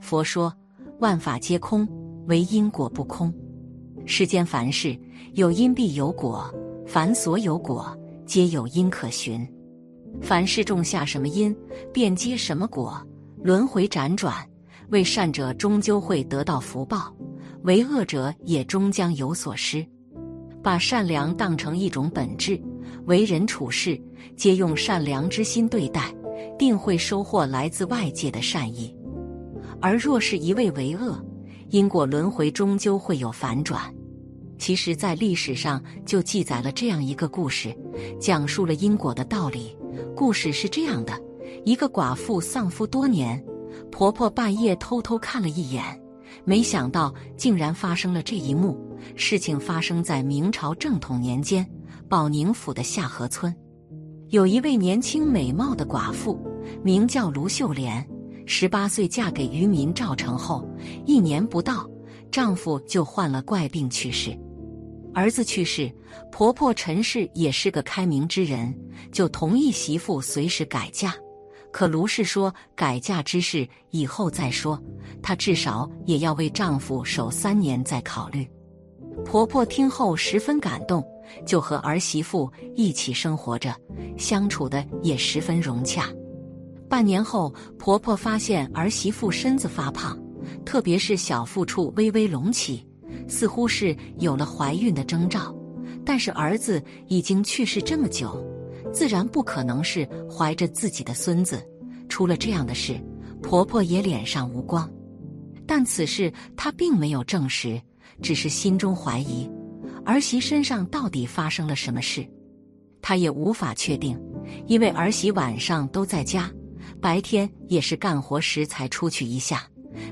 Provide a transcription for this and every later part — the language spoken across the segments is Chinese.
佛说：“万法皆空，唯因果不空。世间凡事有因必有果，凡所有果，皆有因可循。凡事种下什么因，便结什么果。轮回辗转，为善者终究会得到福报，为恶者也终将有所失。把善良当成一种本质，为人处事皆用善良之心对待，定会收获来自外界的善意。而若是一味为恶，因果轮回终究会有反转。其实，在历史上就记载了这样一个故事，讲述了因果的道理。故事是这样的：一个寡妇丧夫多年，婆婆半夜偷偷看了一眼，没想到竟然发生了这一幕。事情发生在明朝正统年间，保宁府的下河村，有一位年轻美貌的寡妇，名叫卢秀莲。十八岁嫁给渔民赵成后，一年不到，丈夫就患了怪病去世。儿子去世，婆婆陈氏也是个开明之人，就同意媳妇随时改嫁。可卢氏说改嫁之事以后再说，她至少也要为丈夫守三年再考虑。婆婆听后十分感动，就和儿媳妇一起生活着，相处的也十分融洽。半年后，婆婆发现儿媳妇身子发胖，特别是小腹处微微隆起。似乎是有了怀孕的征兆，但是儿子已经去世这么久，自然不可能是怀着自己的孙子。出了这样的事，婆婆也脸上无光。但此事她并没有证实，只是心中怀疑儿媳身上到底发生了什么事。她也无法确定，因为儿媳晚上都在家，白天也是干活时才出去一下，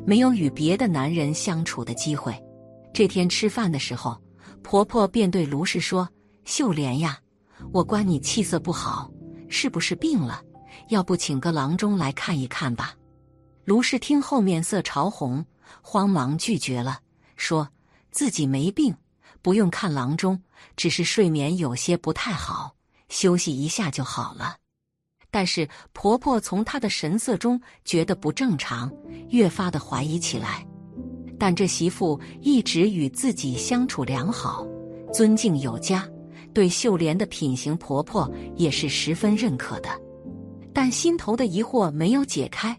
没有与别的男人相处的机会。这天吃饭的时候，婆婆便对卢氏说：“秀莲呀，我观你气色不好，是不是病了？要不请个郎中来看一看吧。”卢氏听后面色潮红，慌忙拒绝了，说自己没病，不用看郎中，只是睡眠有些不太好，休息一下就好了。但是婆婆从她的神色中觉得不正常，越发的怀疑起来。但这媳妇一直与自己相处良好，尊敬有加，对秀莲的品行，婆婆也是十分认可的。但心头的疑惑没有解开，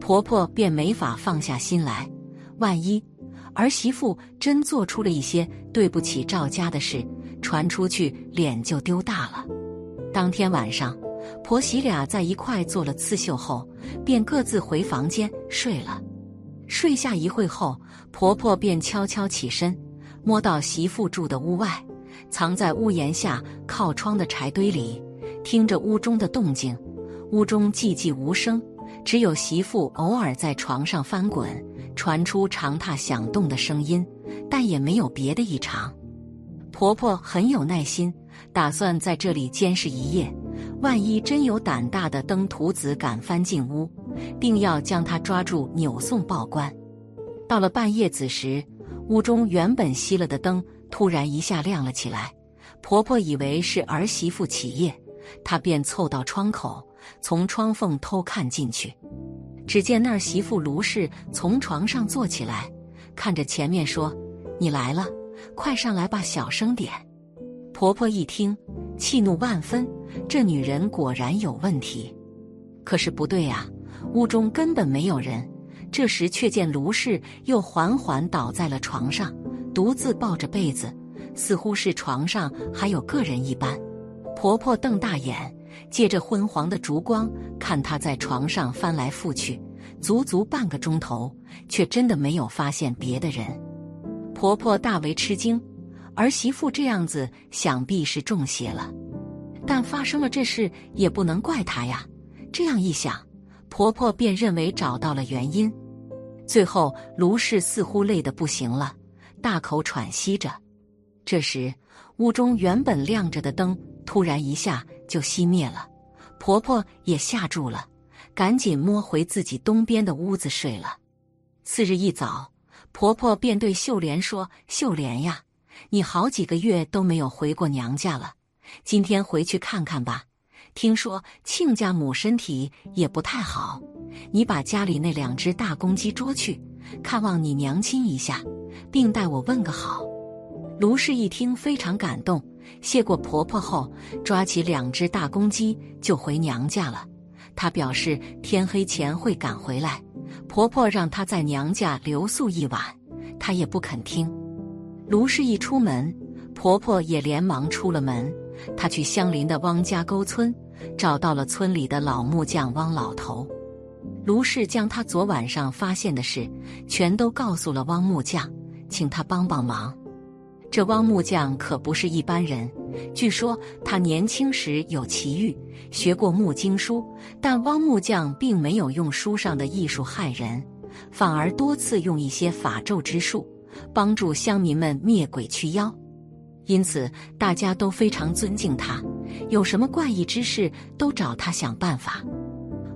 婆婆便没法放下心来。万一儿媳妇真做出了一些对不起赵家的事，传出去脸就丢大了。当天晚上，婆媳俩在一块做了刺绣后，便各自回房间睡了。睡下一会后，婆婆便悄悄起身，摸到媳妇住的屋外，藏在屋檐下靠窗的柴堆里，听着屋中的动静。屋中寂寂无声，只有媳妇偶尔在床上翻滚，传出长榻响动的声音，但也没有别的异常。婆婆很有耐心，打算在这里监视一夜，万一真有胆大的登徒子敢翻进屋。定要将他抓住，扭送报官。到了半夜子时，屋中原本熄了的灯突然一下亮了起来。婆婆以为是儿媳妇起夜，她便凑到窗口，从窗缝偷看进去。只见那儿媳妇卢氏从床上坐起来，看着前面说：“你来了，快上来吧，小声点。”婆婆一听，气怒万分，这女人果然有问题。可是不对呀。屋中根本没有人，这时却见卢氏又缓缓倒在了床上，独自抱着被子，似乎是床上还有个人一般。婆婆瞪大眼，借着昏黄的烛光看她在床上翻来覆去，足足半个钟头，却真的没有发现别的人。婆婆大为吃惊，儿媳妇这样子想必是中邪了，但发生了这事也不能怪她呀。这样一想。婆婆便认为找到了原因，最后卢氏似乎累得不行了，大口喘息着。这时，屋中原本亮着的灯突然一下就熄灭了，婆婆也吓住了，赶紧摸回自己东边的屋子睡了。次日一早，婆婆便对秀莲说：“秀莲呀，你好几个月都没有回过娘家了，今天回去看看吧。听说亲家母身体也不太好，你把家里那两只大公鸡捉去，看望你娘亲一下，并代我问个好。卢氏一听非常感动，谢过婆婆后，抓起两只大公鸡就回娘家了。她表示天黑前会赶回来。婆婆让她在娘家留宿一晚，她也不肯听。卢氏一出门，婆婆也连忙出了门。他去相邻的汪家沟村，找到了村里的老木匠汪老头。卢氏将他昨晚上发现的事全都告诉了汪木匠，请他帮帮忙。这汪木匠可不是一般人，据说他年轻时有奇遇，学过木经书，但汪木匠并没有用书上的艺术害人，反而多次用一些法咒之术，帮助乡民们灭鬼驱妖，因此大家都非常尊敬他，有什么怪异之事都找他想办法。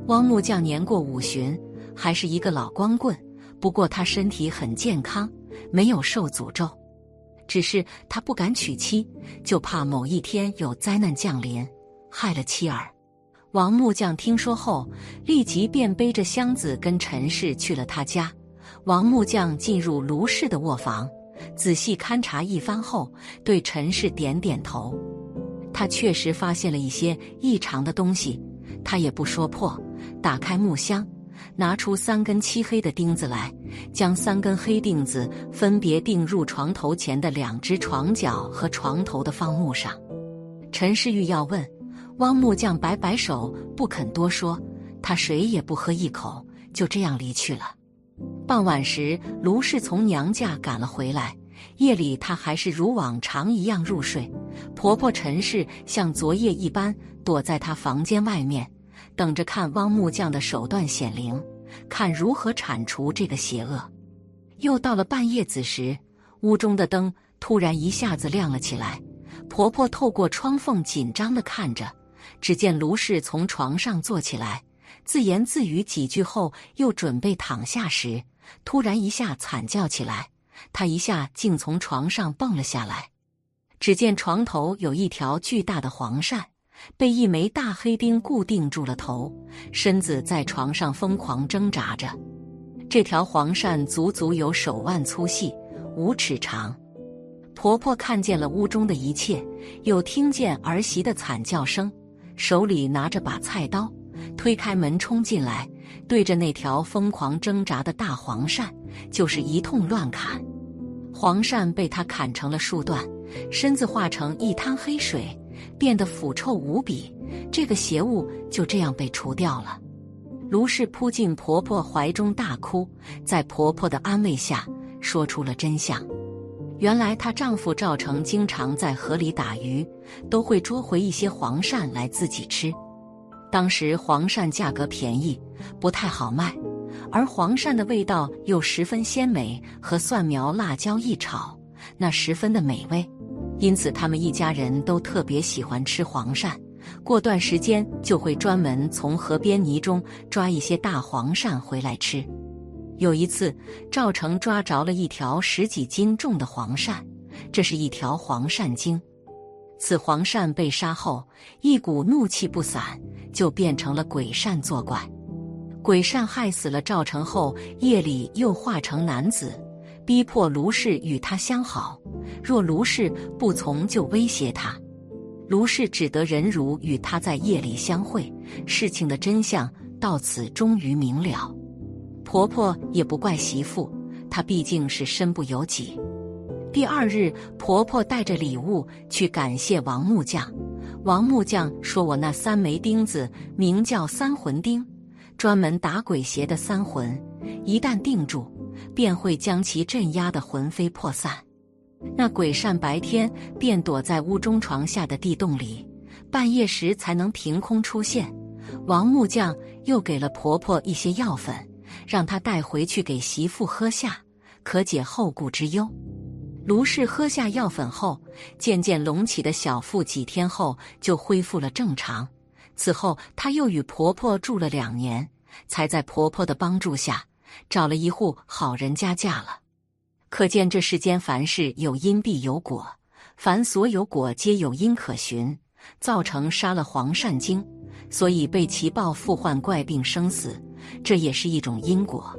汪木匠年过五旬，还是一个老光棍，不过他身体很健康，没有受诅咒。只是他不敢娶妻，就怕某一天有灾难降临，害了妻儿。王木匠听说后，立即便背着箱子跟陈氏去了他家。王木匠进入卢氏的卧房，仔细勘察一番后，对陈氏点点头。他确实发现了一些异常的东西，他也不说破，打开木箱。拿出三根漆黑的钉子来，将三根黑钉子分别钉入床头前的两只床脚和床头的方木上。陈世玉要问，汪木匠摆摆手，不肯多说。他水也不喝一口，就这样离去了。傍晚时，卢氏从娘家赶了回来。夜里，她还是如往常一样入睡。婆婆陈氏像昨夜一般，躲在她房间外面。等着看汪木匠的手段显灵，看如何铲除这个邪恶。又到了半夜子时，屋中的灯突然一下子亮了起来。婆婆透过窗缝紧张的看着，只见卢氏从床上坐起来，自言自语几句后，又准备躺下时，突然一下惨叫起来。她一下竟从床上蹦了下来。只见床头有一条巨大的黄鳝。被一枚大黑钉固定住了头，身子在床上疯狂挣扎着。这条黄鳝足足有手腕粗细，五尺长。婆婆看见了屋中的一切，又听见儿媳的惨叫声，手里拿着把菜刀，推开门冲进来，对着那条疯狂挣扎的大黄鳝就是一通乱砍。黄鳝被他砍成了数段，身子化成一滩黑水。变得腐臭无比，这个邪物就这样被除掉了。卢氏扑进婆婆怀中大哭，在婆婆的安慰下，说出了真相。原来她丈夫赵成经常在河里打鱼，都会捉回一些黄鳝来自己吃。当时黄鳝价格便宜，不太好卖，而黄鳝的味道又十分鲜美，和蒜苗、辣椒一炒，那十分的美味。因此，他们一家人都特别喜欢吃黄鳝。过段时间就会专门从河边泥中抓一些大黄鳝回来吃。有一次，赵成抓着了一条十几斤重的黄鳝，这是一条黄鳝精。此黄鳝被杀后，一股怒气不散，就变成了鬼善作怪。鬼善害死了赵成后，夜里又化成男子。逼迫卢氏与他相好，若卢氏不从，就威胁他。卢氏只得忍辱，与他在夜里相会。事情的真相到此终于明了。婆婆也不怪媳妇，她毕竟是身不由己。第二日，婆婆带着礼物去感谢王木匠。王木匠说：“我那三枚钉子名叫三魂钉，专门打鬼邪的三魂，一旦定住。”便会将其镇压的魂飞魄散。那鬼善白天便躲在屋中床下的地洞里，半夜时才能凭空出现。王木匠又给了婆婆一些药粉，让她带回去给媳妇喝下，可解后顾之忧。卢氏喝下药粉后，渐渐隆起的小腹几天后就恢复了正常。此后，她又与婆婆住了两年，才在婆婆的帮助下。找了一户好人家嫁了，可见这世间凡事有因必有果，凡所有果皆有因可循。造成杀了黄善经，所以被其报复患怪病生死，这也是一种因果。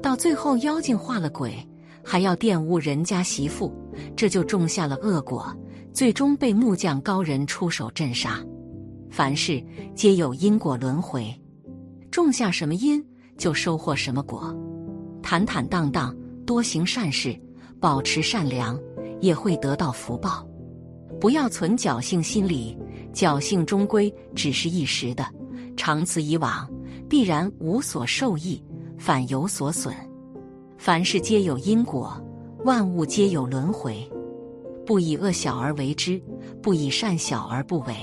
到最后妖精化了鬼，还要玷污人家媳妇，这就种下了恶果，最终被木匠高人出手镇杀。凡事皆有因果轮回，种下什么因，就收获什么果。坦坦荡荡，多行善事，保持善良，也会得到福报。不要存侥幸心理，侥幸终归只是一时的，长此以往，必然无所受益，反有所损。凡事皆有因果，万物皆有轮回。不以恶小而为之，不以善小而不为。